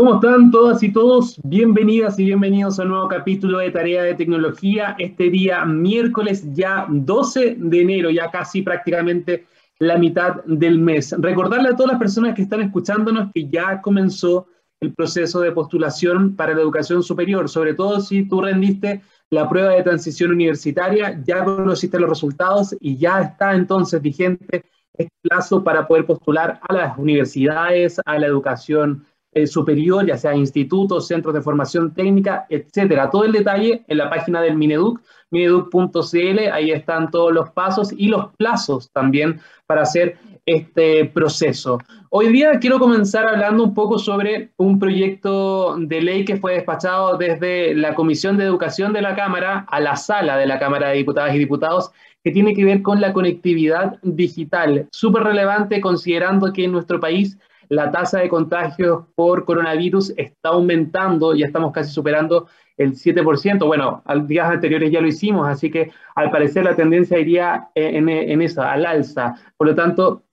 ¿Cómo están todas y todos? Bienvenidas y bienvenidos a un nuevo capítulo de Tarea de Tecnología. Este día miércoles ya 12 de enero, ya casi prácticamente la mitad del mes. Recordarle a todas las personas que están escuchándonos que ya comenzó el proceso de postulación para la educación superior, sobre todo si tú rendiste la prueba de transición universitaria, ya conociste los resultados y ya está entonces vigente este plazo para poder postular a las universidades, a la educación eh, superior, ya sea institutos, centros de formación técnica, etcétera. Todo el detalle en la página del Mineduc, mineduc.cl, ahí están todos los pasos y los plazos también para hacer este proceso. Hoy día quiero comenzar hablando un poco sobre un proyecto de ley que fue despachado desde la Comisión de Educación de la Cámara a la sala de la Cámara de Diputadas y Diputados que tiene que ver con la conectividad digital. Súper relevante considerando que en nuestro país la tasa de contagios por coronavirus está aumentando, ya estamos casi superando el 7%. Bueno, al días anteriores ya lo hicimos, así que al parecer la tendencia iría en, eso, al alza. Por lo tanto,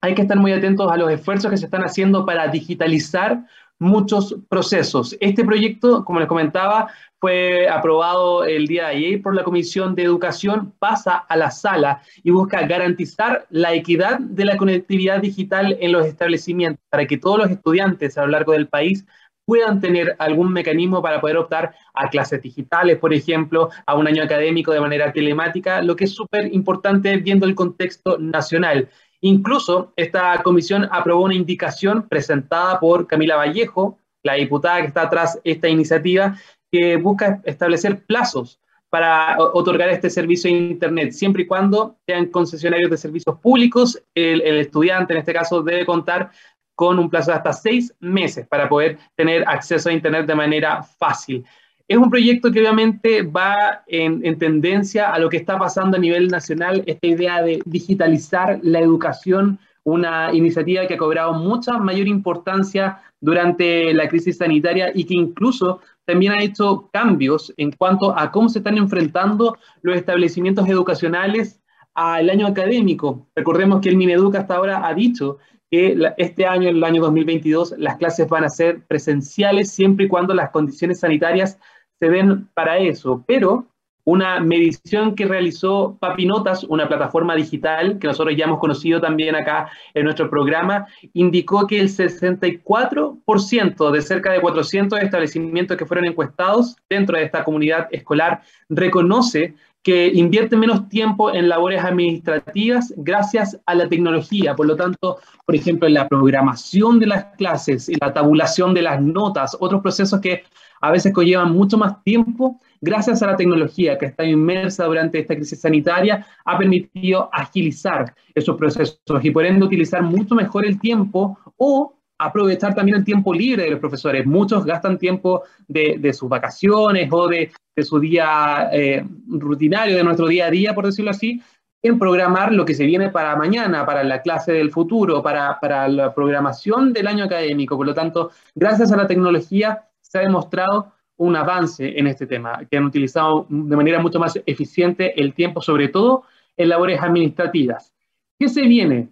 hay que estar muy atentos a los esfuerzos que se están haciendo para digitalizar muchos procesos. Este proyecto, como les comentaba, fue aprobado el día de ayer por la Comisión de Educación, pasa a la sala y busca garantizar la equidad de la conectividad digital en los establecimientos para que todos los estudiantes a lo largo del país puedan tener algún mecanismo para poder optar a clases digitales, por ejemplo, a un año académico de manera telemática, lo que es súper importante viendo el contexto nacional. Incluso esta comisión aprobó una indicación presentada por Camila Vallejo, la diputada que está atrás de esta iniciativa, que busca establecer plazos para otorgar este servicio de Internet, siempre y cuando sean concesionarios de servicios públicos. El, estudiante, en este caso, debe contar con un plazo de hasta seis meses para poder tener acceso a Internet de manera fácil. Es un proyecto que obviamente va en, en, tendencia a lo que está pasando a nivel nacional, esta idea de digitalizar la educación, una iniciativa que ha cobrado mucha mayor importancia durante la crisis sanitaria y que incluso también ha hecho cambios en cuanto a cómo se están enfrentando los establecimientos educacionales al año académico. Recordemos que el Mineduc hasta ahora ha dicho que este año, el año 2022, las clases van a ser presenciales siempre y cuando las condiciones sanitarias se den para eso. Pero una medición que realizó Papinotas, una plataforma digital que nosotros ya hemos conocido también acá en nuestro programa, indicó que el 64% de cerca de 400 establecimientos que fueron encuestados dentro de esta comunidad escolar reconoce que invierte menos tiempo en labores administrativas gracias a la tecnología. Por lo tanto, por ejemplo, en la programación de las clases, en la tabulación de las notas, otros procesos que a veces conllevan mucho más tiempo, gracias a la tecnología que está inmersa durante esta crisis sanitaria, ha permitido agilizar esos procesos y por ende utilizar mucho mejor el tiempo o aprovechar también el tiempo libre de los profesores. Muchos gastan tiempo de, sus vacaciones o de, su día eh, rutinario, de nuestro día a día, por decirlo así, en programar lo que se viene para mañana, para la clase del futuro, para, para la programación del año académico. Por lo tanto, gracias a la tecnología se ha demostrado un avance en este tema, que han utilizado de manera mucho más eficiente el tiempo, sobre todo en labores administrativas. ¿Qué se viene?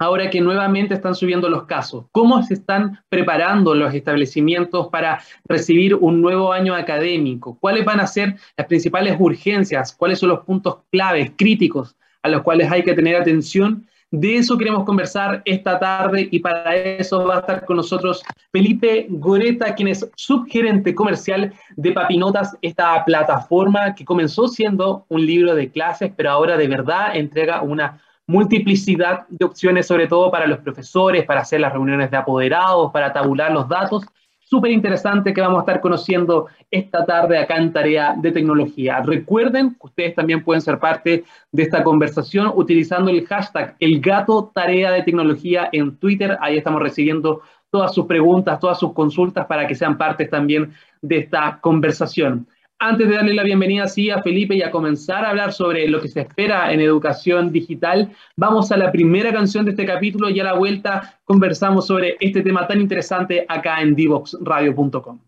Ahora que nuevamente están subiendo los casos, ¿cómo se están preparando los establecimientos para recibir un nuevo año académico? ¿Cuáles van a ser las principales urgencias? ¿Cuáles son los puntos claves, críticos, a los cuales hay que tener atención de eso queremos conversar esta tarde y para eso va a estar con nosotros Felipe Goreta, quien es subgerente comercial de Papinotas, esta plataforma que comenzó siendo un libro de clases, pero ahora de verdad entrega una multiplicidad de opciones, sobre todo para los profesores, para hacer las reuniones de apoderados, para tabular los datos súper interesante que vamos a estar conociendo esta tarde acá en Tarea de Tecnología. Recuerden que ustedes también pueden ser parte de esta conversación utilizando el hashtag El Gato Tarea de Tecnología en Twitter. Ahí estamos recibiendo todas sus preguntas, todas sus consultas para que sean parte también de esta conversación. Antes de darle la bienvenida así a Felipe y a comenzar a hablar sobre lo que se espera en educación digital, vamos a la primera canción de este capítulo y a la vuelta conversamos sobre este tema tan interesante acá en divoxradio.com.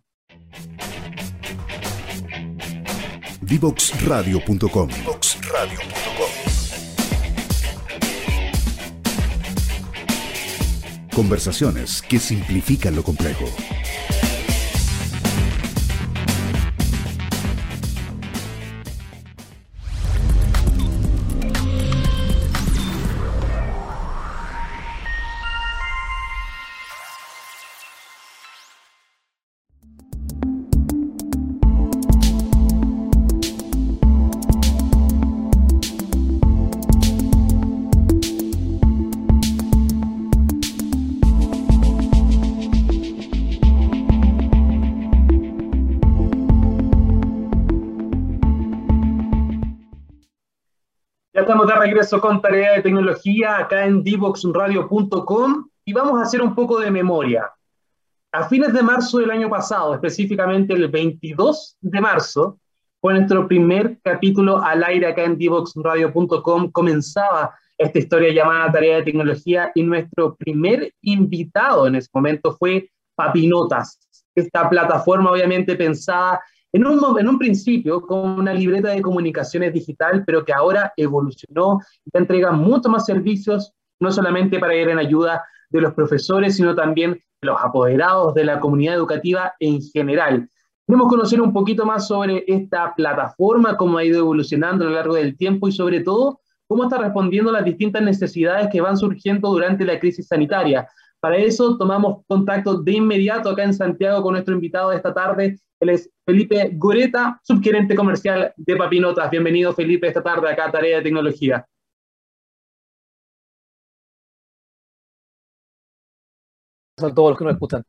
Divoxradio.com Conversaciones que simplifican lo complejo. Regreso con tarea de tecnología acá en divoxradio.com y vamos a hacer un poco de memoria. A fines de marzo del año pasado, específicamente el 22 de marzo, fue nuestro primer capítulo al aire acá en divoxradio.com. Comenzaba esta historia llamada Tarea de Tecnología y nuestro primer invitado en ese momento fue Papinotas, esta plataforma obviamente pensada en un, principio como una libreta de comunicaciones digital, pero que ahora evolucionó y entrega muchos más servicios, no solamente para ir en ayuda de los profesores, sino también de los apoderados de la comunidad educativa en general. Queremos conocer un poquito más sobre esta plataforma, cómo ha ido evolucionando a lo largo del tiempo y sobre todo cómo está respondiendo a las distintas necesidades que van surgiendo durante la crisis sanitaria. Para eso tomamos contacto de inmediato acá en Santiago con nuestro invitado de esta tarde. Él es Felipe Goreta, subgerente comercial de Papinotas. Bienvenido Felipe esta tarde acá a Tarea de Tecnología. a todos los que nos escuchan.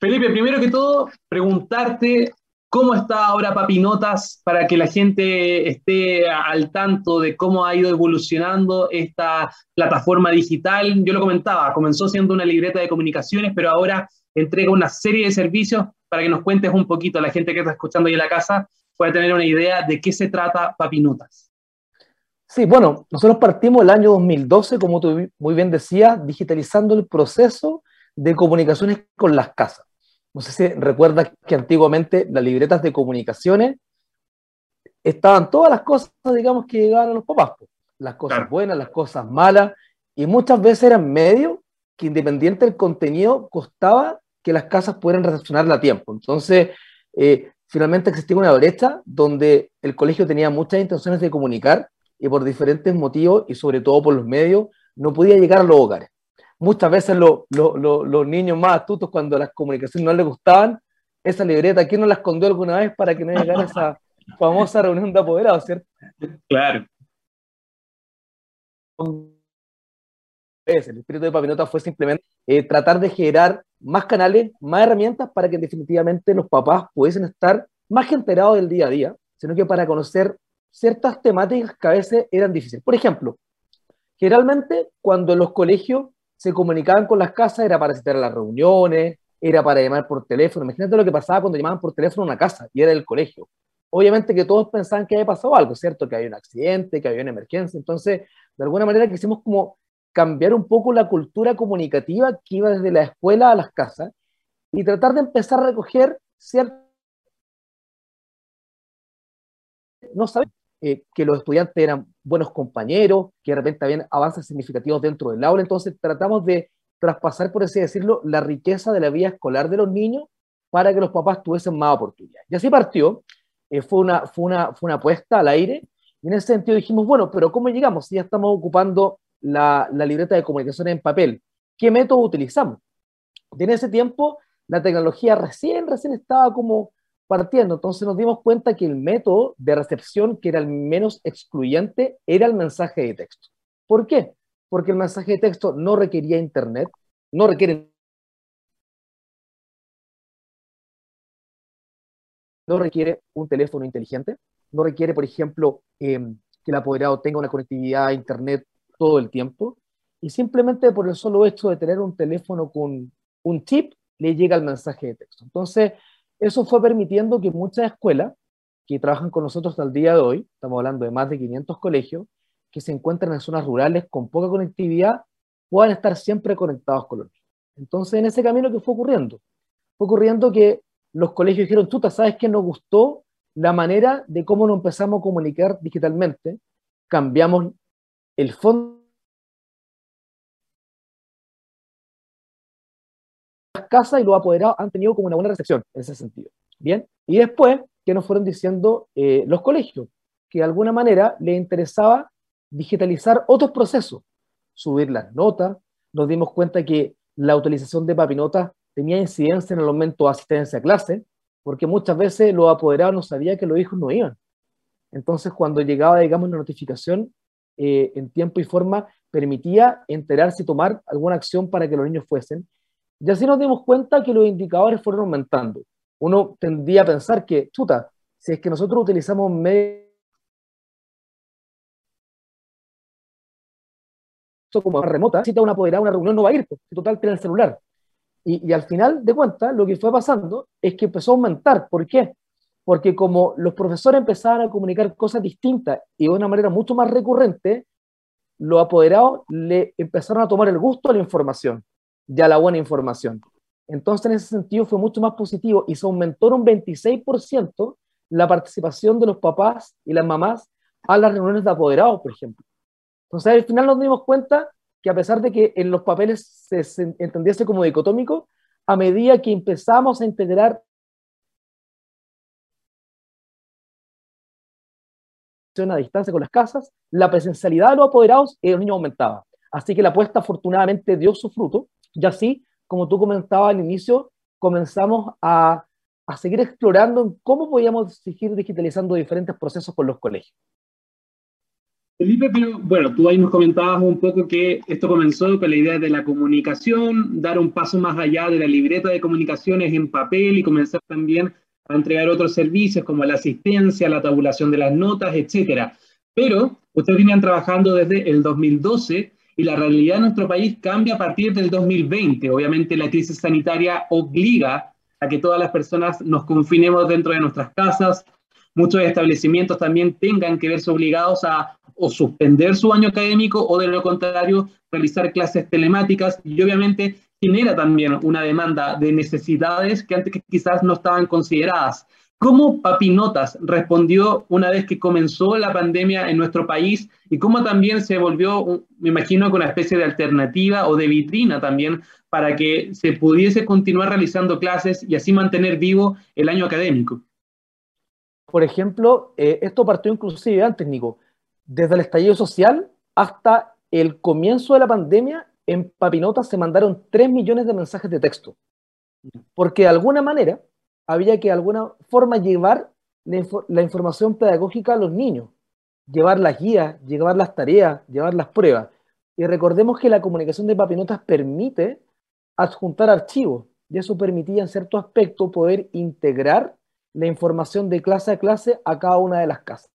Felipe, primero que todo, preguntarte cómo está ahora Papinotas para que la gente esté al tanto de cómo ha ido evolucionando esta plataforma digital. Yo lo comentaba, comenzó siendo una libreta de comunicaciones, pero ahora entrega una serie de servicios para que nos cuentes un poquito la gente que está escuchando ahí en la casa pueda tener una idea de qué se trata Papinotas. Sí, bueno, nosotros partimos el año 2012, como tú muy bien decías, digitalizando el proceso de comunicaciones con las casas. No sé si recuerdas que antiguamente las libretas de comunicaciones estaban todas las cosas, digamos, que llegaban a los papás. Las cosas buenas, las cosas malas, y muchas veces eran medios que independiente del contenido costaba que las casas pudieran recepcionarla a tiempo. Entonces, eh, finalmente existía una brecha donde el colegio tenía muchas intenciones de comunicar, y por diferentes motivos y sobre todo por los medios no podía llegar a los hogares. Muchas veces los niños más astutos cuando las comunicaciones no les gustaban, esa libreta, ¿quién no la escondió alguna vez para que no llegara esa famosa reunión de apoderados, cierto? Claro. El espíritu de Papinota fue simplemente eh, tratar de generar más canales, más herramientas para que definitivamente los papás pudiesen estar más enterados del día a día, sino que para conocer ciertas temáticas que a veces eran difíciles. Por ejemplo, generalmente cuando los colegios se comunicaban con las casas era para citar las reuniones, era para llamar por teléfono. Imagínate lo que pasaba cuando llamaban por teléfono a una casa y era el colegio. Obviamente que todos pensaban que había pasado algo, ¿cierto? Que había un accidente, que había una emergencia. Entonces, de alguna manera quisimos como cambiar un poco la cultura comunicativa que iba desde la escuela a las casas y tratar de empezar a recoger ciertas no sabemos eh, que los estudiantes eran buenos compañeros, que de repente habían avances significativos dentro del aula, entonces tratamos de traspasar, por así decirlo, la riqueza de la vida escolar de los niños para que los papás tuviesen más oportunidades. Y así partió, eh, fue, una, fue, una, fue una apuesta al aire, y en ese sentido dijimos, bueno, pero ¿cómo llegamos si ya estamos ocupando la, la libreta de comunicaciones en papel? ¿Qué método utilizamos? en ese tiempo, la tecnología recién, recién estaba como partiendo. Entonces nos dimos cuenta que el método de recepción que era el menos excluyente era el mensaje de texto. ¿Por qué? Porque el mensaje de texto no requería internet, no requiere no requiere un teléfono inteligente, no requiere, por ejemplo, em, que el apoderado tenga una conectividad a Internet todo el tiempo, y simplemente por el solo hecho de tener un teléfono con un chip, le llega el mensaje de texto. Entonces, eso fue permitiendo que muchas escuelas que trabajan con nosotros hasta el día de hoy, estamos hablando de más de 500 colegios, que se encuentran en zonas rurales con poca conectividad, puedan estar siempre conectados con los niños. Entonces, en ese camino, ¿qué fue ocurriendo? Fue ocurriendo que los colegios dijeron, tú ¿sabes qué nos gustó? La manera de cómo nos empezamos a comunicar digitalmente, cambiamos el fondo casas y los apoderados han tenido como una buena recepción en ese sentido. Bien, y después, ¿qué nos fueron diciendo eh, los colegios? Que de alguna manera les interesaba digitalizar otros procesos, subir las notas, nos dimos cuenta que la utilización de papinotas tenía incidencia en el aumento de asistencia a clase, porque muchas veces los apoderados no sabían que los hijos no iban. Entonces, cuando llegaba, digamos, la notificación eh, en tiempo y forma, permitía enterarse y tomar alguna acción para que los niños fuesen. Y así nos dimos cuenta que los indicadores fueron aumentando. Uno tendría a pensar que, chuta, si es que nosotros utilizamos medios como remota, si te una apoderada una reunión no va a ir, porque total tiene el celular. Y, y, al final de cuentas, lo que fue pasando es que empezó a aumentar. ¿Por qué? Porque como los profesores empezaban a comunicar cosas distintas y de una manera mucho más recurrente, los apoderados le empezaron a tomar el gusto a la información y a la buena información. Entonces, en ese sentido, fue mucho más positivo y se aumentó un 26% la participación de los papás y las mamás a las reuniones de apoderados, por ejemplo. Entonces, al final nos dimos cuenta que a pesar de que en los papeles se, se entendiese como dicotómico, a medida que empezamos a integrar a distancia con las casas, la presencialidad de los apoderados de los niños aumentaba. Así que la apuesta afortunadamente dio su fruto y así, como tú comentabas al inicio, comenzamos a, a seguir explorando cómo podíamos seguir digitalizando diferentes procesos con los colegios. Felipe, pero bueno, tú ahí nos comentabas un poco que esto comenzó con la idea de la comunicación, dar un paso más allá de la libreta de comunicaciones en papel y comenzar también a entregar otros servicios como la asistencia, la tabulación de las notas, etcétera. Pero ustedes venían trabajando desde el 2012 y la realidad en nuestro país cambia a partir del 2020. Obviamente la crisis sanitaria obliga a que todas las personas nos confinemos dentro de nuestras casas. Muchos establecimientos también tengan que verse obligados a o suspender su año académico o de lo contrario realizar clases telemáticas y obviamente genera también una demanda de necesidades que antes quizás no estaban consideradas. ¿Cómo Papinotas respondió una vez que comenzó la pandemia en nuestro país y cómo también se volvió, me imagino, con una especie de alternativa o de vitrina también para que se pudiese continuar realizando clases y así mantener vivo el año académico? Por ejemplo, eh, esto partió inclusive antes, Nico, desde el estallido social hasta el comienzo de la pandemia, en Papinotas se mandaron 3 millones de mensajes de texto. Porque de alguna manera había que de alguna forma llevar la, la información pedagógica a los niños, llevar las guías, llevar las tareas, llevar las pruebas. Y recordemos que la comunicación de Papinotas permite adjuntar archivos y eso permitía en cierto aspecto poder integrar la información de clase a clase a cada una de las casas.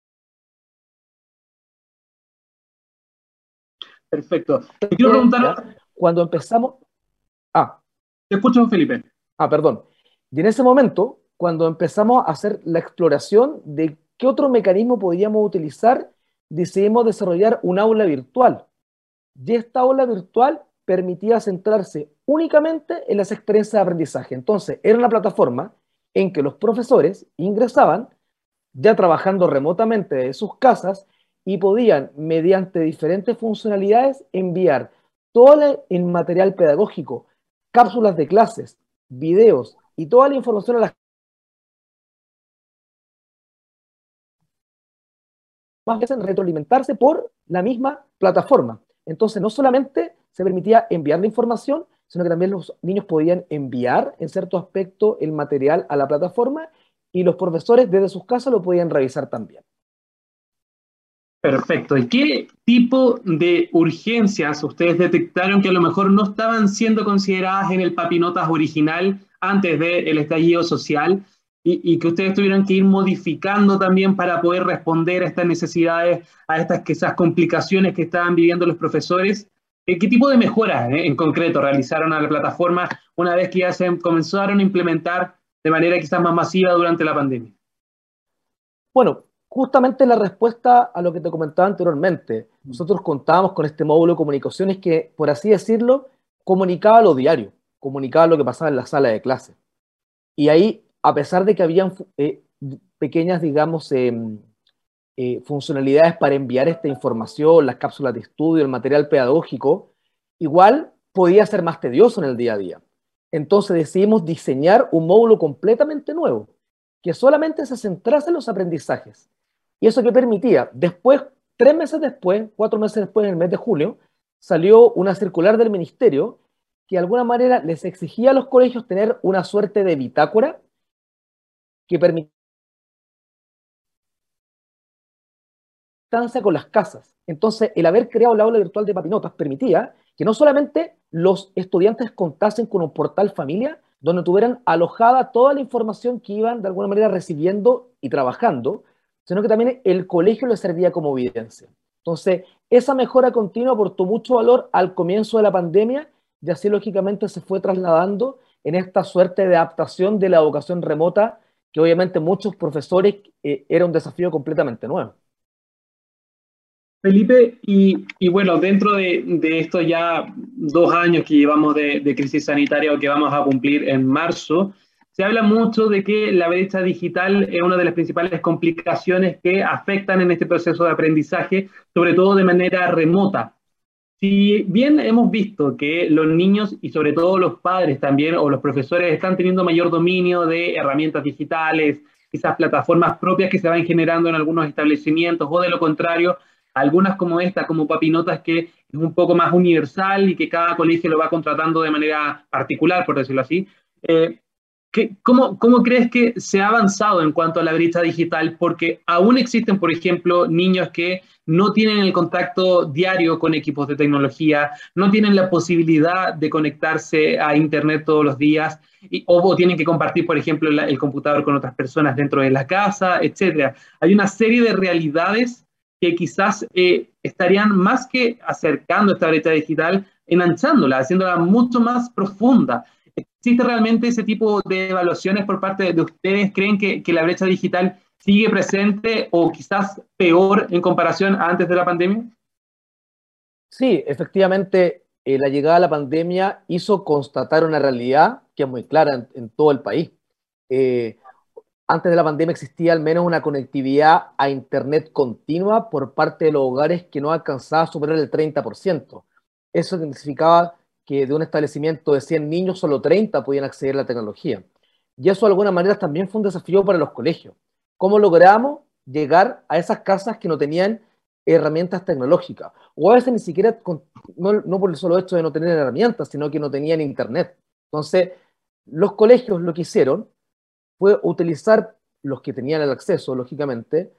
Perfecto. Te quiero preguntar. Cuando empezamos. Ah. Te escucho, Felipe. Ah, perdón. Y en ese momento, cuando empezamos a hacer la exploración de qué otro mecanismo podíamos utilizar, decidimos desarrollar un aula virtual. Y esta aula virtual permitía centrarse únicamente en las experiencias de aprendizaje. Entonces, era una plataforma en que los profesores ingresaban, ya trabajando remotamente de sus casas, y podían, mediante diferentes funcionalidades, enviar todo el material pedagógico, cápsulas de clases, videos y toda la información a las más veces retroalimentarse por la misma plataforma. Entonces, no solamente se permitía enviar la información, sino que también los niños podían enviar en cierto aspecto el material a la plataforma y los profesores desde sus casas lo podían revisar también. Perfecto. ¿Y qué tipo de urgencias ustedes detectaron que a lo mejor no estaban siendo consideradas en el papinotas original antes del estallido social y, que ustedes tuvieron que ir modificando también para poder responder a estas necesidades, a estas quizás complicaciones que estaban viviendo los profesores? ¿Qué tipo de mejoras eh, en concreto realizaron a la plataforma una vez que ya se comenzaron a implementar de manera quizás más masiva durante la pandemia? Bueno, justamente la respuesta a lo que te comentaba anteriormente. Nosotros contábamos con este módulo de comunicaciones que, por así decirlo, comunicaba lo diario, comunicaba lo que pasaba en la sala de clase. Y ahí, a pesar de que habían eh, pequeñas, digamos, em, eh, funcionalidades para enviar esta información, las cápsulas de estudio, el material pedagógico, igual podía ser más tedioso en el día a día. Entonces decidimos diseñar un módulo completamente nuevo, que solamente se centrase en los aprendizajes ¿Y eso que permitía? Después, tres meses después, cuatro meses después, en el mes de julio, salió una circular del ministerio que de alguna manera les exigía a los colegios tener una suerte de bitácora que permitía con las casas. Entonces, el haber creado la aula virtual de Papinotas permitía que no solamente los estudiantes contasen con un portal familia, donde tuvieran alojada toda la información que iban de alguna manera recibiendo y trabajando, sino que también el colegio le servía como evidencia. Entonces, esa mejora continua aportó mucho valor al comienzo de la pandemia y así lógicamente se fue trasladando en esta suerte de adaptación de la educación remota, que obviamente muchos profesores eh, era un desafío completamente nuevo. Felipe, y, bueno, dentro de, estos ya dos años que llevamos de, de, crisis sanitaria o que vamos a cumplir en marzo, se habla mucho de que la brecha digital es una de las principales complicaciones que afectan en este proceso de aprendizaje, sobre todo de manera remota. Si bien hemos visto que los niños y sobre todo los padres también o los profesores están teniendo mayor dominio de herramientas digitales, esas plataformas propias que se van generando en algunos establecimientos o de lo contrario, algunas como esta, como Papinotas, que es un poco más universal y que cada colegio lo va contratando de manera particular, por decirlo así. Eh, cómo, ¿Cómo crees que se ha avanzado en cuanto a la brecha digital? Porque aún existen, por ejemplo, niños que no tienen el contacto diario con equipos de tecnología, no tienen la posibilidad de conectarse a Internet todos los días, o, tienen que compartir, por ejemplo, el computador con otras personas dentro de la casa, etc. Hay una serie de realidades que quizás eh, estarían más que acercando esta brecha digital, enanchándola, haciéndola mucho más profunda. ¿Existe realmente ese tipo de evaluaciones por parte de ustedes? ¿Creen que la brecha digital sigue presente o quizás peor en comparación a antes de la pandemia? Sí, efectivamente, eh, la llegada de la pandemia hizo constatar una realidad que es muy clara en, todo el país. Eh, antes de la pandemia existía al menos una conectividad a Internet continua por parte de los hogares que no alcanzaba a superar el 30%. Eso significaba que de un establecimiento de 100 niños, solo 30 podían acceder a la tecnología. Y eso de alguna manera también fue un desafío para los colegios. ¿Cómo logramos llegar a esas casas que no tenían herramientas tecnológicas? O a veces ni siquiera, no, no por el solo hecho de no tener herramientas, sino que no tenían internet. Entonces, los colegios lo que hicieron fue utilizar los que tenían el acceso, lógicamente,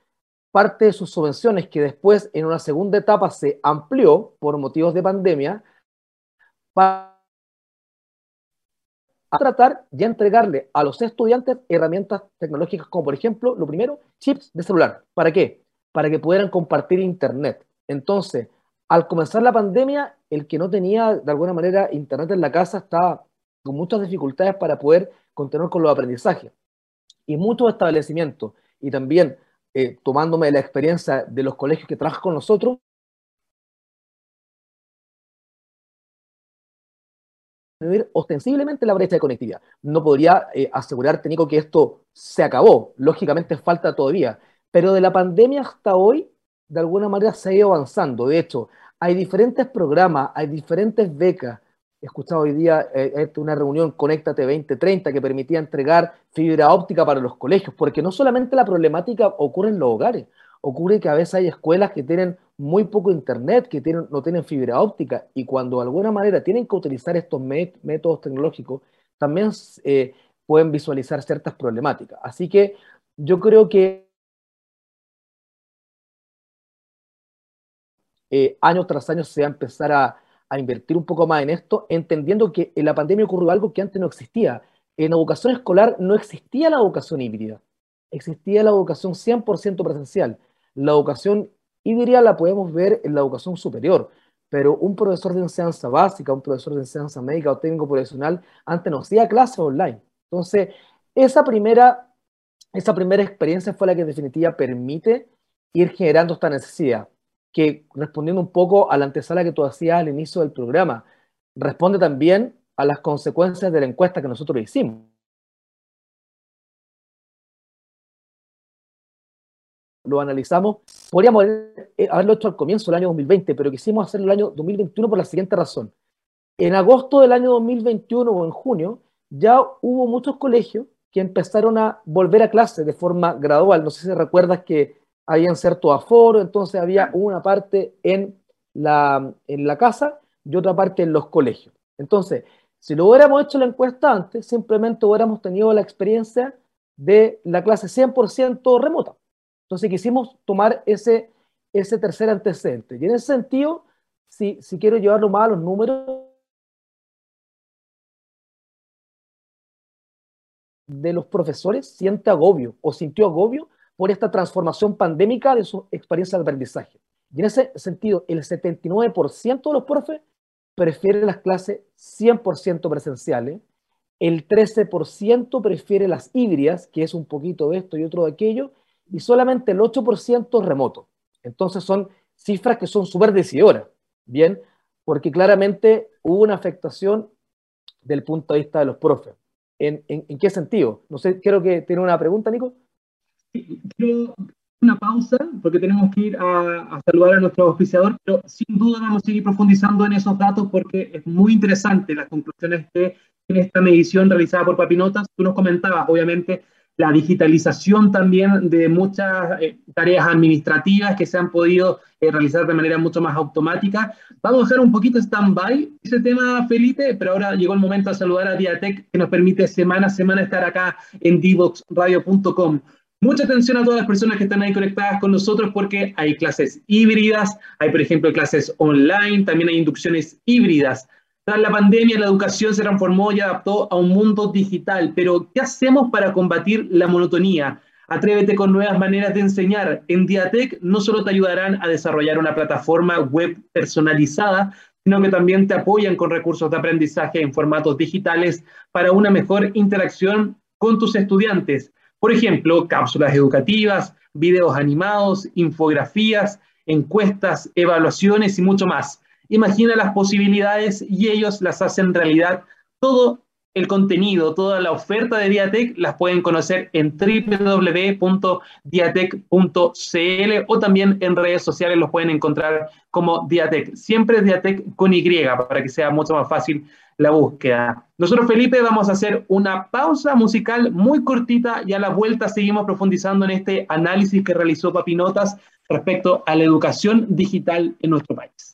parte de sus subvenciones que después en una segunda etapa se amplió por motivos de pandemia para tratar de entregarle a los estudiantes herramientas tecnológicas como por ejemplo, lo primero, chips de celular. ¿Para qué? Para que pudieran compartir internet. Entonces, al comenzar la pandemia, el que no tenía de alguna manera internet en la casa estaba con muchas dificultades para poder continuar con los aprendizajes y muchos establecimientos, y también eh, tomándome la experiencia de los colegios que trabajan con nosotros, ostensiblemente la brecha de conectividad. No podría eh, asegurar, Nico, que esto se acabó. Lógicamente falta todavía. Pero de la pandemia hasta hoy, de alguna manera se ha ido avanzando. De hecho, hay diferentes programas, hay diferentes becas, he escuchado hoy día eh, una reunión Conéctate 2030 que permitía entregar fibra óptica para los colegios, porque no solamente la problemática ocurre en los hogares, ocurre que a veces hay escuelas que tienen muy poco internet, que tienen, no tienen fibra óptica, y cuando de alguna manera tienen que utilizar estos métodos tecnológicos, también eh, pueden visualizar ciertas problemáticas. Así que yo creo que eh, año tras año se va a empezar a, a invertir un poco más en esto, entendiendo que en la pandemia ocurrió algo que antes no existía. En educación escolar no existía la educación híbrida, existía la educación 100% presencial. La educación híbrida la podemos ver en la educación superior, pero un profesor de enseñanza básica, un profesor de enseñanza médica o técnico profesional, antes no hacía clases online. Entonces, esa primera, esa primera experiencia fue la que definitiva permite ir generando esta necesidad que respondiendo un poco a la antesala que tú hacías al inicio del programa, responde también a las consecuencias de la encuesta que nosotros hicimos. Lo analizamos, podríamos eh, haberlo hecho al comienzo del año 2020, pero quisimos hacerlo el año 2021 por la siguiente razón. En agosto del año 2021 o en junio, ya hubo muchos colegios que empezaron a volver a clase de forma gradual. No sé si recuerdas que habían cierto aforo, entonces había una parte en la, en la casa y otra parte en los colegios. Entonces, si lo hubiéramos hecho la encuesta antes, simplemente hubiéramos tenido la experiencia de la clase 100% remota. Entonces quisimos tomar ese, ese tercer antecedente. Y en ese sentido, si, si quiero llevarlo más a los números, de los profesores siente agobio o sintió agobio por esta transformación pandémica de su experiencia de aprendizaje. Y en ese sentido, el 79% de los profes prefiere las clases 100% presenciales, el 13% prefiere las híbridas, que es un poquito de esto y otro de aquello, y solamente el 8% remoto. Entonces son cifras que son súper decidoras, ¿bien? Porque claramente hubo una afectación del punto de vista de los profes. ¿En, qué sentido? No sé, quiero que tiene una pregunta, Nico. Quiero una pausa porque tenemos que ir a, saludar a nuestro oficiador, pero sin duda vamos a seguir profundizando en esos datos porque es muy interesante las conclusiones que en esta medición realizada por Papinotas. Tú nos comentabas, obviamente, la digitalización también de muchas eh, tareas administrativas que se han podido eh, realizar de manera mucho más automática. Vamos a dejar un poquito stand-by ese tema, Felipe, pero ahora llegó el momento de saludar a Diatec, que nos permite semana a semana estar acá en divoxradio.com. Mucha atención a todas las personas que están ahí conectadas con nosotros porque hay clases híbridas, hay por ejemplo clases online, también hay inducciones híbridas. Tras la pandemia, la educación se transformó y adaptó a un mundo digital, pero ¿qué hacemos para combatir la monotonía? Atrévete con nuevas maneras de enseñar. En Diatec no solo te ayudarán a desarrollar una plataforma web personalizada, sino que también te apoyan con recursos de aprendizaje en formatos digitales para una mejor interacción con tus estudiantes. Por ejemplo, cápsulas educativas, videos animados, infografías, encuestas, evaluaciones y mucho más imagina las posibilidades y ellos las hacen realidad. Todo el contenido, toda la oferta de Diatec las pueden conocer en www.diatec.cl o también en redes sociales los pueden encontrar como Diatec. Siempre Diatec con Y para que sea mucho más fácil la búsqueda. Nosotros, Felipe, vamos a hacer una pausa musical muy cortita y a la vuelta seguimos profundizando en este análisis que realizó Papinotas respecto a la educación digital en nuestro país.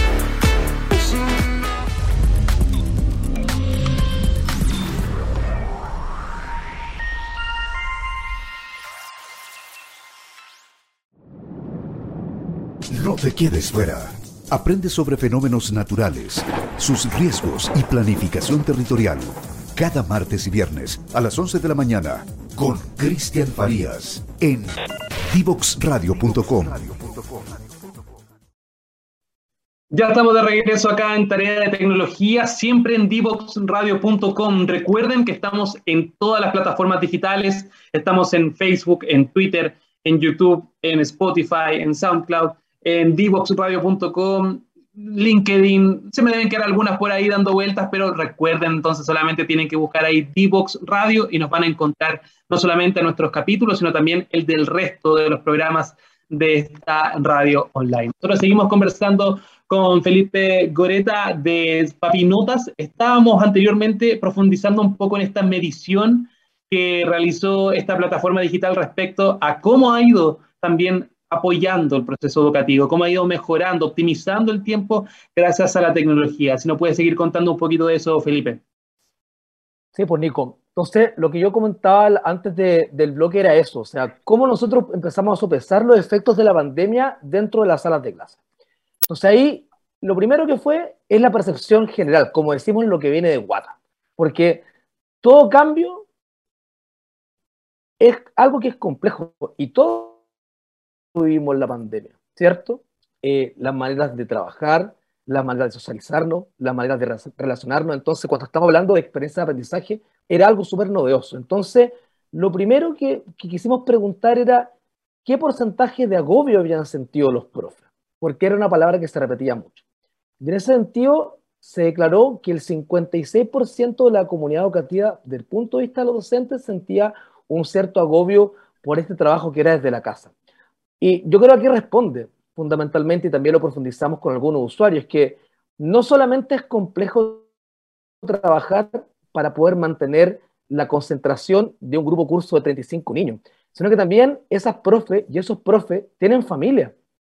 No te quedes fuera. Aprende sobre fenómenos naturales, sus riesgos y planificación territorial. Cada martes y viernes a las 11 de la mañana con Cristian Farías en divoxradio.com. Ya estamos de regreso acá en Tarea de Tecnología, siempre en divoxradio.com. Recuerden que estamos en todas las plataformas digitales, estamos en Facebook, en Twitter, en YouTube, en Spotify, en SoundCloud en divoxradio.com, LinkedIn, se me deben quedar algunas por ahí dando vueltas, pero recuerden entonces solamente tienen que buscar ahí Divox Radio y nos van a encontrar no solamente nuestros capítulos, sino también el del resto de los programas de esta radio online. Nosotros seguimos conversando con Felipe Goreta de Papinotas. Estábamos anteriormente profundizando un poco en esta medición que realizó esta plataforma digital respecto a cómo ha ido también apoyando el proceso educativo, cómo ha ido mejorando, optimizando el tiempo gracias a la tecnología. Si nos puedes seguir contando un poquito de eso, Felipe. Sí, pues Nico. Entonces, lo que yo comentaba antes del bloque era eso, o sea, cómo nosotros empezamos a sopesar los efectos de la pandemia dentro de las salas de clase. Entonces ahí, lo primero que fue es la percepción general, como decimos lo que viene de Guata, porque todo cambio es algo que es complejo y todo vivimos la pandemia, ¿cierto? Eh, las maneras de trabajar, las maneras de socializarnos, las maneras de relacionarnos. Entonces, cuando estamos hablando de experiencia de aprendizaje, era algo súper novedoso. Entonces, lo primero que, que, quisimos preguntar era qué porcentaje de agobio habían sentido los profes, porque era una palabra que se repetía mucho. Y en ese sentido, se declaró que el 56% de la comunidad educativa, del punto de vista de los docentes, sentía un cierto agobio por este trabajo que era desde la casa. Y yo creo que responde fundamentalmente, y también lo profundizamos con algunos usuarios, que no solamente es complejo trabajar para poder mantener la concentración de un grupo curso de 35 niños, sino que también esas profes y esos profes tienen familia,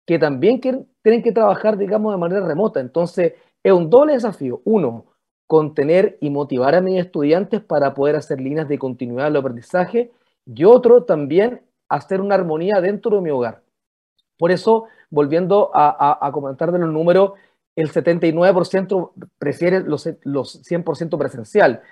que también tienen que trabajar, digamos, de manera remota. Entonces, es un doble desafío. Uno, contener y motivar a mis estudiantes para poder hacer líneas de continuidad del aprendizaje y otro también hacer una armonía dentro de mi hogar. Por eso, volviendo a, comentar de los números, el 79% prefiere los, los 100% presencial.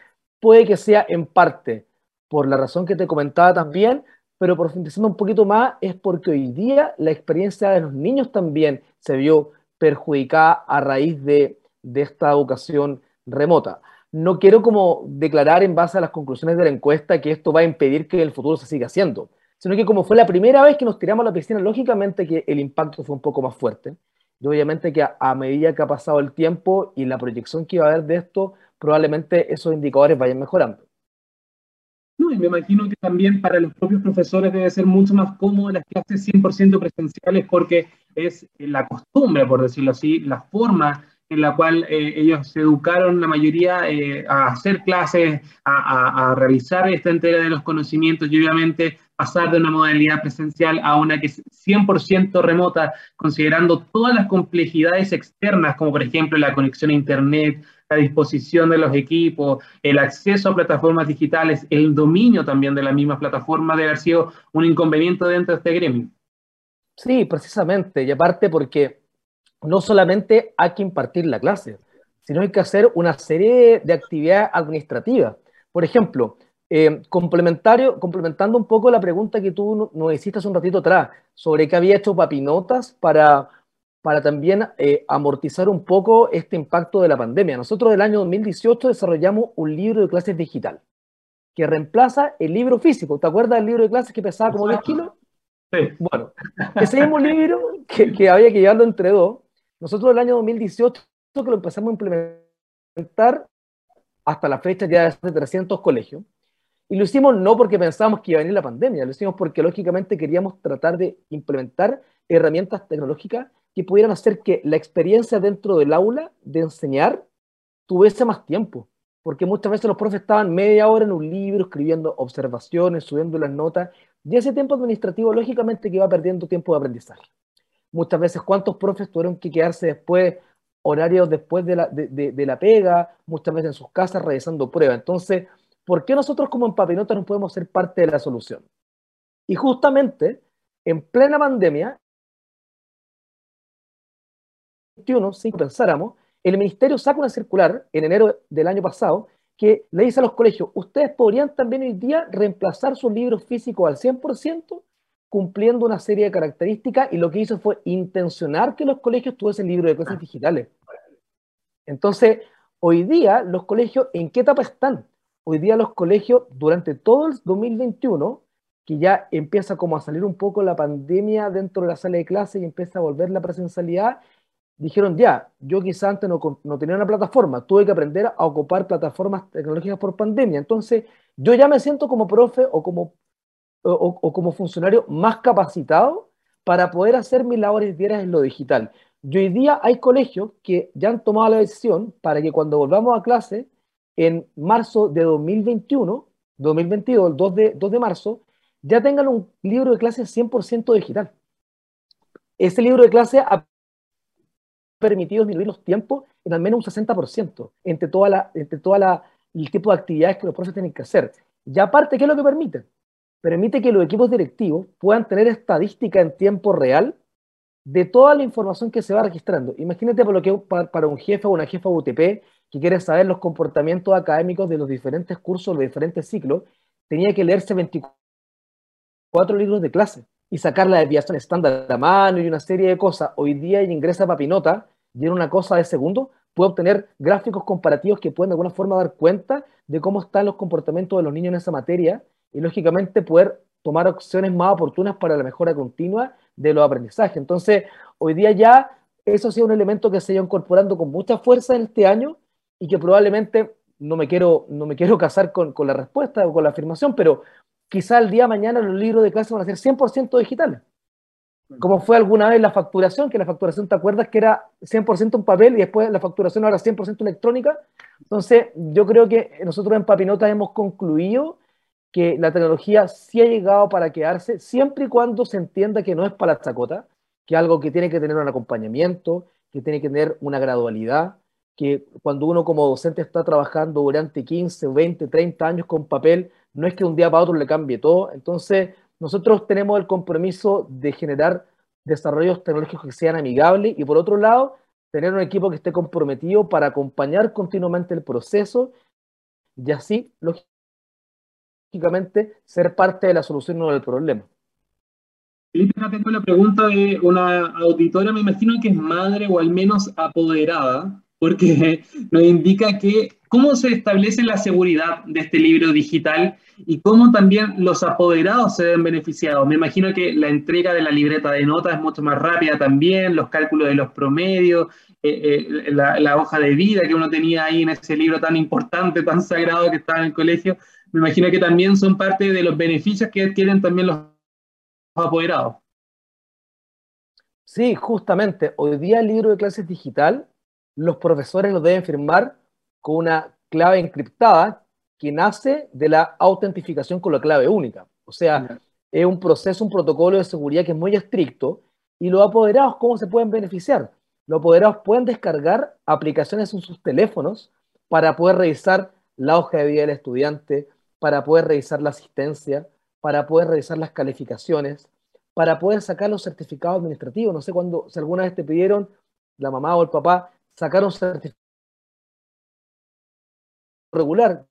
Puede que sea en parte por la razón que te comentaba también, pero profundizando un poquito más es porque hoy día la experiencia de los niños también se vio perjudicada a raíz de, esta educación remota. No quiero como declarar en base a las conclusiones de la encuesta que esto va a impedir que el futuro se siga haciendo, sino que como fue la primera vez que nos tiramos a la piscina, lógicamente que el impacto fue un poco más fuerte. Y obviamente que a, medida que ha pasado el tiempo y la proyección que iba a haber de esto, probablemente esos indicadores vayan mejorando. No, y me imagino que también para los propios profesores debe ser mucho más cómodo las clases 100% presenciales porque es la costumbre, por decirlo así, la forma en la cual eh, ellos se educaron la mayoría eh, a hacer clases, a, revisar esta entrega de los conocimientos y obviamente pasar de una modalidad presencial a una que es 100% remota, considerando todas las complejidades externas, como por ejemplo la conexión a Internet, la disposición de los equipos, el acceso a plataformas digitales, el dominio también de la misma plataforma debe haber sido un inconveniente dentro de este gremio. Sí, precisamente, y aparte porque no solamente hay que impartir la clase, sino hay que hacer una serie de actividades administrativas. Por ejemplo, eh, complementario, complementando un poco la pregunta que tú nos hiciste hace un ratito atrás, sobre qué había hecho Papinotas para, para también eh, amortizar un poco este impacto de la pandemia. Nosotros el año 2018 desarrollamos un libro de clases digital que reemplaza el libro físico. ¿Te acuerdas del libro de clases que pesaba como 10 kilos? Sí. Bueno, ese mismo libro que, que había que llevarlo entre dos, nosotros el año 2018 que lo empezamos a implementar hasta la fecha ya de 300 colegios. Y lo hicimos no porque pensábamos que iba a venir la pandemia, lo hicimos porque lógicamente queríamos tratar de implementar herramientas tecnológicas que pudieran hacer que la experiencia dentro del aula de enseñar tuviese más tiempo. Porque muchas veces los profes estaban media hora en un libro escribiendo observaciones, subiendo las notas, y ese tiempo administrativo lógicamente que iba perdiendo tiempo de aprendizaje. Muchas veces, ¿cuántos profes tuvieron que quedarse después, horarios después de la, de la pega, muchas veces en sus casas realizando pruebas? Entonces, ¿por qué nosotros como empapinotas no podemos ser parte de la solución? Y justamente, en plena pandemia, si pensáramos, el ministerio saca una circular en enero del año pasado que le dice a los colegios, ustedes podrían también hoy día reemplazar sus libros físicos al 100% cumpliendo una serie de características y lo que hizo fue intencionar que los colegios tuviesen libros de clases digitales. Entonces, hoy día los colegios, ¿en qué etapa están? Hoy día los colegios, durante todo el 2021, que ya empieza como a salir un poco la pandemia dentro de la sala de clase y empieza a volver la presencialidad, dijeron ya, yo quizá antes no, no, tenía una plataforma, tuve que aprender a ocupar plataformas tecnológicas por pandemia. Entonces, yo ya me siento como profe o como, o, como funcionario más capacitado para poder hacer mis labores diarias en lo digital. Y hoy día hay colegios que ya han tomado la decisión para que cuando volvamos a clase, en marzo de 2021, 2022, el 2 de, 2 de marzo, ya tengan un libro de clase 100% digital. Ese libro de clase ha permitido disminuir los tiempos en al menos un 60% entre toda la, entre toda la, el tipo de actividades que los profesores tienen que hacer. Y aparte, ¿qué es lo que permite? Permite que los equipos directivos puedan tener estadística en tiempo real de toda la información que se va registrando. Imagínate por lo que para un jefe o una jefa UTP que quiere saber los comportamientos académicos de los diferentes cursos, los diferentes ciclos, tenía que leerse 24 libros de clase y sacar la desviación estándar a mano y una serie de cosas. Hoy día ingresa Papinota y en una cosa de segundo puede obtener gráficos comparativos que pueden de alguna forma dar cuenta de cómo están los comportamientos de los niños en esa materia y lógicamente poder tomar opciones más oportunas para la mejora continua de los aprendizajes. Entonces, hoy día ya eso ha sido un elemento que se ha ido incorporando con mucha fuerza en este año y que probablemente no me quiero, no me quiero casar con, con la respuesta o con la afirmación, pero quizá el día de mañana los libros de clase van a ser 100% digitales. Como fue alguna vez la facturación, que la facturación, ¿te acuerdas que era 100% en papel y después la facturación ahora 100% electrónica? Entonces, yo creo que nosotros en Papinota hemos concluido que la tecnología sí ha llegado para quedarse, siempre y cuando se entienda que no es para la chacota, que es algo que tiene que tener un acompañamiento, que tiene que tener una gradualidad, que cuando uno como docente está trabajando durante 15, 20, 30 años con papel, no es que un día para otro le cambie todo. Entonces, nosotros tenemos el compromiso de generar desarrollos tecnológicos que sean amigables y por otro lado, tener un equipo que esté comprometido para acompañar continuamente el proceso y así, lógicamente, ser parte de la solución no del problema. Felipe, acá tengo la pregunta de una auditora, me imagino que es madre o al menos apoderada, porque nos indica que cómo se establece la seguridad de este libro digital y cómo también los apoderados se ven beneficiados. Me imagino que la entrega de la libreta de notas es mucho más rápida también, los cálculos de los promedios, eh, eh, la, hoja de vida que uno tenía ahí en ese libro tan importante, tan sagrado que estaba en el colegio. Me imagino que también son parte de los beneficios que adquieren también los apoderados. Sí, justamente. Hoy día el libro de clases digital, los profesores lo deben firmar con una clave encriptada que nace de la autentificación con la clave única. O sea, es un proceso, un protocolo de seguridad que es muy estricto. ¿Y los apoderados cómo se pueden beneficiar? Los apoderados pueden descargar aplicaciones en sus teléfonos para poder revisar la hoja de vida del estudiante, para poder revisar la asistencia, para poder revisar las calificaciones, para poder sacar los certificados administrativos. No sé cuándo, si alguna vez te pidieron, la mamá o el papá, sacar un certificado regular.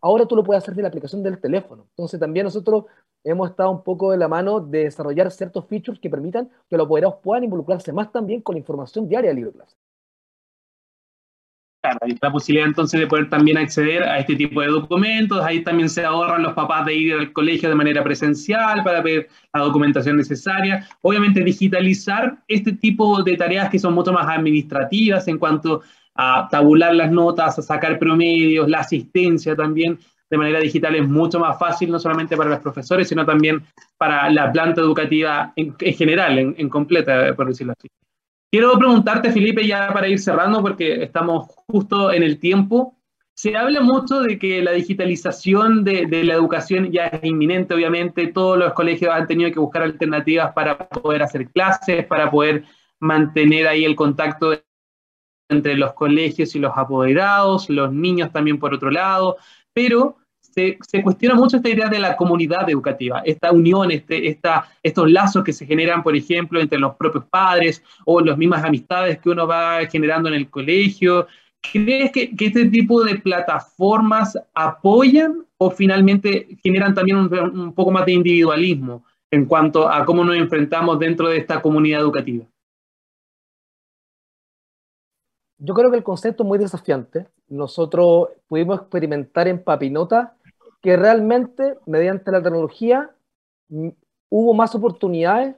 Ahora tú lo puedes hacer de la aplicación del teléfono. Entonces también nosotros hemos estado un poco de la mano de desarrollar ciertos features que permitan que los apoderados puedan involucrarse más también con la información diaria de clase. Claro, hay la posibilidad entonces de poder también acceder a este tipo de documentos, ahí también se ahorran los papás de ir al colegio de manera presencial para ver la documentación necesaria. Obviamente digitalizar este tipo de tareas que son mucho más administrativas en cuanto a tabular las notas, a sacar promedios, la asistencia también de manera digital es mucho más fácil, no solamente para los profesores, sino también para la planta educativa en, general, en, en completa, por decirlo así. Quiero preguntarte, Felipe, ya para ir cerrando, porque estamos justo en el tiempo. Se habla mucho de que la digitalización de, la educación ya es inminente, obviamente. Todos los colegios han tenido que buscar alternativas para poder hacer clases, para poder mantener ahí el contacto entre los colegios y los apoderados, los niños también por otro lado, pero se, cuestiona mucho esta idea de la comunidad educativa, esta unión, este, esta, estos lazos que se generan, por ejemplo, entre los propios padres o las mismas amistades que uno va generando en el colegio. ¿Crees que, este tipo de plataformas apoyan o finalmente generan también un, un poco más de individualismo en cuanto a cómo nos enfrentamos dentro de esta comunidad educativa? Yo creo que el concepto es muy desafiante. Nosotros pudimos experimentar en Papinota que realmente mediante la tecnología hubo más oportunidades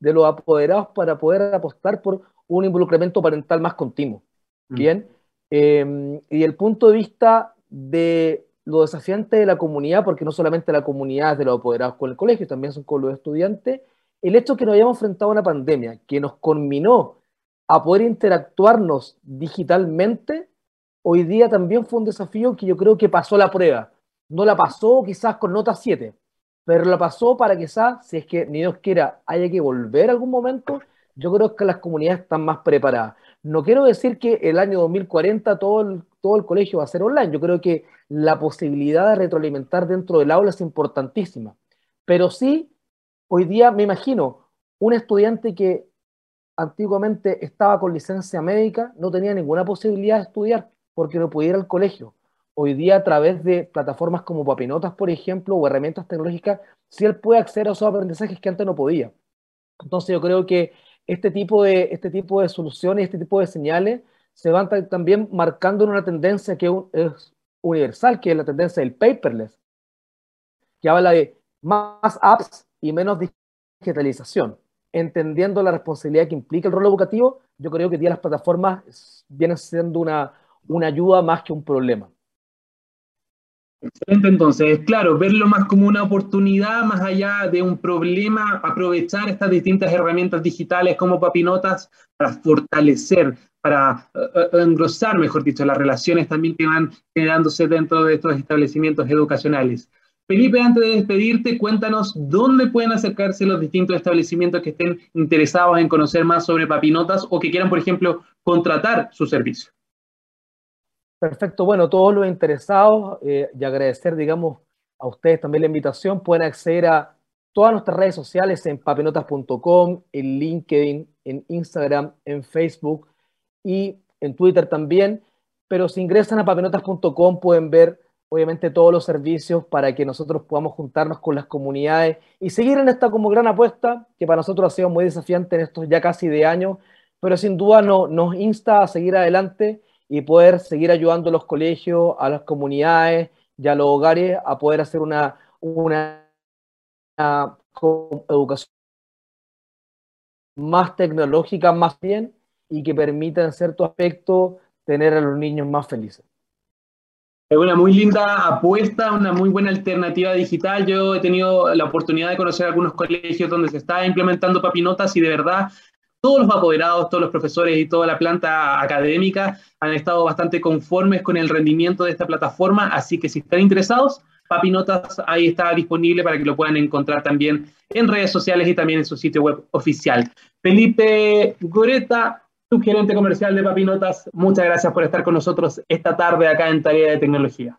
de los apoderados para poder apostar por un involucramiento parental más continuo. Mm. Bien, em, y el punto de vista de lo desafiante de la comunidad, porque no solamente la comunidad de los apoderados con el colegio, también son con los estudiantes, el hecho que nos hayamos enfrentado a una pandemia que nos conminó a poder interactuarnos digitalmente, hoy día también fue un desafío que yo creo que pasó la prueba no la pasó quizás con nota 7, pero la pasó para quizás, si es que ni Dios quiera, haya que volver algún momento, yo creo que las comunidades están más preparadas. No quiero decir que el año 2040 todo el, todo el colegio va a ser online, yo creo que la posibilidad de retroalimentar dentro del aula es importantísima, pero sí, hoy día me imagino un estudiante que antiguamente estaba con licencia médica, no tenía ninguna posibilidad de estudiar porque no pudiera ir al colegio hoy día a través de plataformas como Papinotas, por ejemplo, o herramientas tecnológicas, si él puede acceder a esos aprendizajes que antes no podía. Entonces yo creo que este tipo de, este tipo de soluciones, este tipo de señales, se van también marcando en una tendencia que es universal, que es la tendencia del paperless, que habla de más apps y menos digitalización. Entendiendo la responsabilidad que implica el rol educativo, yo creo que día las plataformas vienen siendo una, una ayuda más que un problema. Excelente, entonces, claro, verlo más como una oportunidad, más allá de un problema, aprovechar estas distintas herramientas digitales como papinotas para fortalecer, para eh, eh, engrosar, mejor dicho, las relaciones también que van generándose dentro de estos establecimientos educacionales. Felipe, antes de despedirte, cuéntanos dónde pueden acercarse los distintos establecimientos que estén interesados en conocer más sobre papinotas o que quieran, por ejemplo, contratar su servicio. Perfecto, bueno, todos los interesados eh, y agradecer, digamos, a ustedes también la invitación, pueden acceder a todas nuestras redes sociales en papinotas.com, en LinkedIn, en Instagram, en Facebook y en Twitter también, pero si ingresan a papinotas.com pueden ver obviamente todos los servicios para que nosotros podamos juntarnos con las comunidades y seguir en esta como gran apuesta que para nosotros ha sido muy desafiante en estos ya casi de años, pero sin duda no, nos insta a seguir adelante y poder seguir ayudando a los colegios, a las comunidades y a los hogares a poder hacer una, una, educación más tecnológica, más bien, y que permita en cierto aspecto tener a los niños más felices. Es una muy linda apuesta, una muy buena alternativa digital. Yo he tenido la oportunidad de conocer algunos colegios donde se está implementando papinotas y de verdad todos los apoderados, todos los profesores y toda la planta académica han estado bastante conformes con el rendimiento de esta plataforma, así que si están interesados, Papinotas ahí está disponible para que lo puedan encontrar también en redes sociales y también en su sitio web oficial. Felipe Goreta, gerente comercial de Papinotas, muchas gracias por estar con nosotros esta tarde acá en Tarea de Tecnología.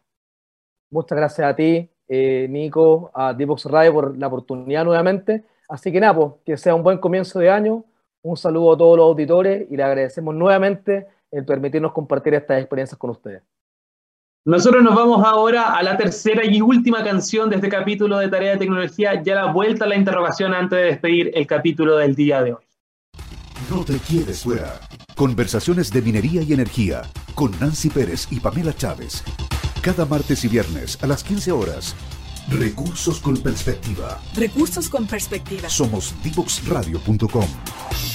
Muchas gracias a ti, eh, Nico, a Divox Radio por la oportunidad nuevamente. Así que nada, pues, que sea un buen comienzo de año. Un saludo a todos los auditores y le agradecemos nuevamente el permitirnos compartir estas experiencias con ustedes. Nosotros nos vamos ahora a la tercera y última canción de este capítulo de Tarea de Tecnología, ya la vuelta a la interrogación antes de despedir el capítulo del día de hoy. No te quedes fuera. Conversaciones de minería y energía con Nancy Pérez y Pamela Chávez. Cada martes y viernes a las 15 horas. Recursos con perspectiva. Recursos con perspectiva. Somos divoxradio.com.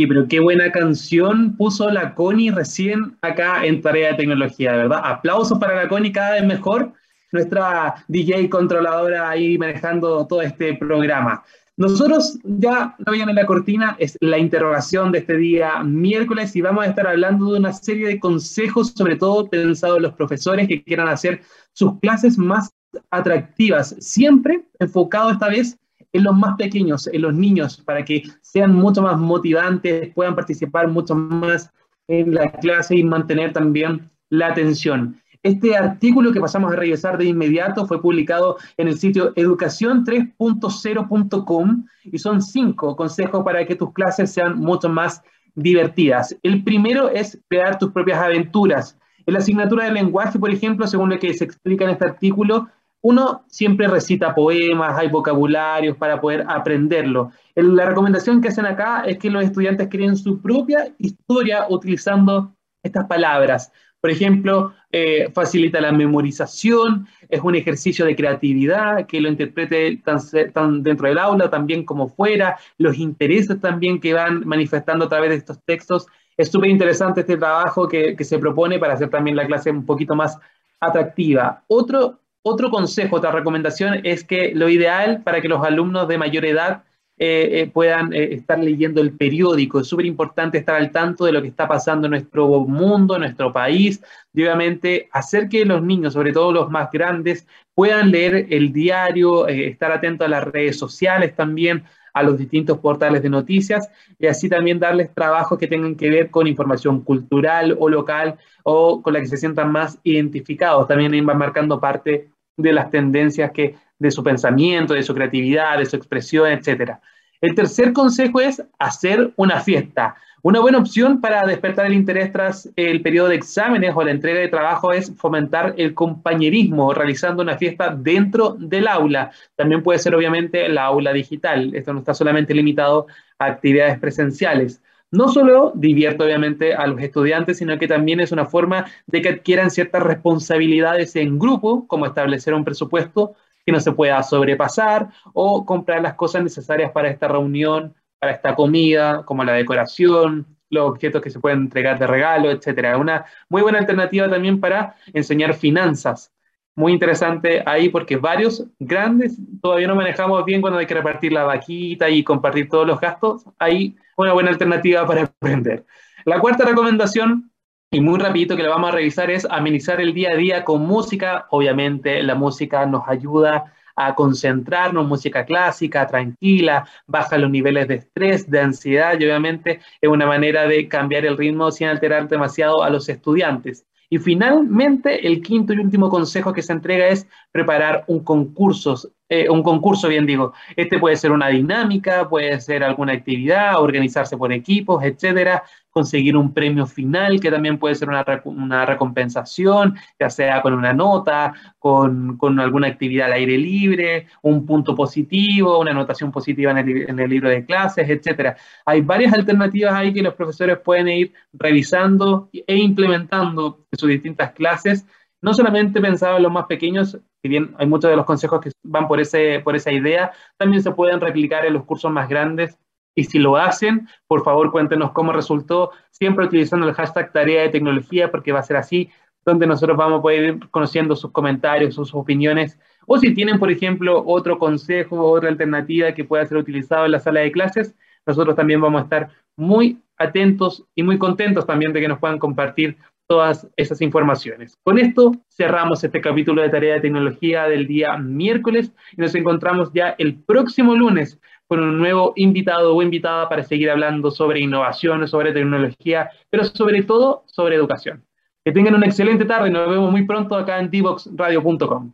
Oye, pero qué buena canción puso la Connie recién acá en Tarea de Tecnología, verdad. Aplausos para la Connie, cada vez mejor. Nuestra DJ controladora ahí manejando todo este programa. Nosotros ya lo veían en la cortina, es la interrogación de este día miércoles y vamos a estar hablando de una serie de consejos, sobre todo pensados en los profesores que quieran hacer sus clases más atractivas, siempre enfocado esta vez en los más pequeños, en los niños, para que sean mucho más motivantes, puedan participar mucho más en la clase y mantener también la atención. Este artículo que pasamos a revisar de inmediato fue publicado en el sitio educación3.0.com y son cinco consejos para que tus clases sean mucho más divertidas. El primero es crear tus propias aventuras. En la asignatura de lenguaje, por ejemplo, según lo que se explica en este artículo, uno siempre recita poemas, hay vocabularios para poder aprenderlo. La recomendación que hacen acá es que los estudiantes creen su propia historia utilizando estas palabras. Por ejemplo, eh, facilita la memorización, es un ejercicio de creatividad, que lo interprete tan, dentro del aula también como fuera, los intereses también que van manifestando a través de estos textos. Es súper interesante este trabajo que, que se propone para hacer también la clase un poquito más atractiva. Otro otro consejo, otra recomendación es que lo ideal para que los alumnos de mayor edad eh, eh, puedan eh, estar leyendo el periódico. Es súper importante estar al tanto de lo que está pasando en nuestro mundo, en nuestro país, y obviamente hacer que los niños, sobre todo los más grandes, puedan leer el diario, estar atentos a las redes sociales también, a los distintos portales de noticias y así también darles trabajos que tengan que ver con información cultural o local o con la que se sientan más identificados. También van marcando parte de las tendencias que, de su pensamiento, de su creatividad, de su expresión, etc. El tercer consejo es hacer una fiesta. Una buena opción para despertar el interés tras el periodo de exámenes o la entrega de trabajo es fomentar el compañerismo realizando una fiesta dentro del aula. También puede ser obviamente la aula digital. Esto no está solamente limitado a actividades presenciales no solo divierte obviamente a los estudiantes, sino que también es una forma de que adquieran ciertas responsabilidades en grupo, como establecer un presupuesto que no se pueda sobrepasar o comprar las cosas necesarias para esta reunión, para esta comida, como la decoración, los objetos que se pueden entregar de regalo, etcétera. Una muy buena alternativa también para enseñar finanzas. Muy interesante ahí porque varios grandes todavía no manejamos bien cuando hay que repartir la vaquita y compartir todos los gastos. Ahí una buena alternativa para aprender. La cuarta recomendación, y muy rapidito que la vamos a revisar, es amenizar el día a día con música. Obviamente la música nos ayuda a concentrarnos, música clásica, tranquila, baja los niveles de estrés, de ansiedad y obviamente es una manera de cambiar el ritmo sin alterar demasiado a los estudiantes. Y finalmente, el quinto y último consejo que se entrega es preparar un concurso, eh, un concurso, bien digo. Este puede ser una dinámica, puede ser alguna actividad, organizarse por equipos, etcétera, conseguir un premio final, que también puede ser una, una recompensación, ya sea con una nota, con, con, alguna actividad al aire libre, un punto positivo, una anotación positiva en el, en el libro de clases, etcétera. Hay varias alternativas ahí que los profesores pueden ir revisando e implementando en sus distintas clases no solamente pensaba en los más pequeños, si bien hay muchos de los consejos que van por, ese, por esa idea, también se pueden replicar en los cursos más grandes. Y si lo hacen, por favor cuéntenos cómo resultó, siempre utilizando el hashtag tarea de tecnología, porque va a ser así donde nosotros vamos a poder ir conociendo sus comentarios, sus opiniones, o si tienen, por ejemplo, otro consejo, otra alternativa que pueda ser utilizado en la sala de clases, nosotros también vamos a estar muy atentos y muy contentos también de que nos puedan compartir todas esas informaciones. Con esto cerramos este capítulo de Tarea de Tecnología del día miércoles y nos encontramos ya el próximo lunes con un nuevo invitado o invitada para seguir hablando sobre innovación, sobre tecnología, pero sobre todo sobre educación. Que tengan una excelente tarde y nos vemos muy pronto acá en divoxradio.com.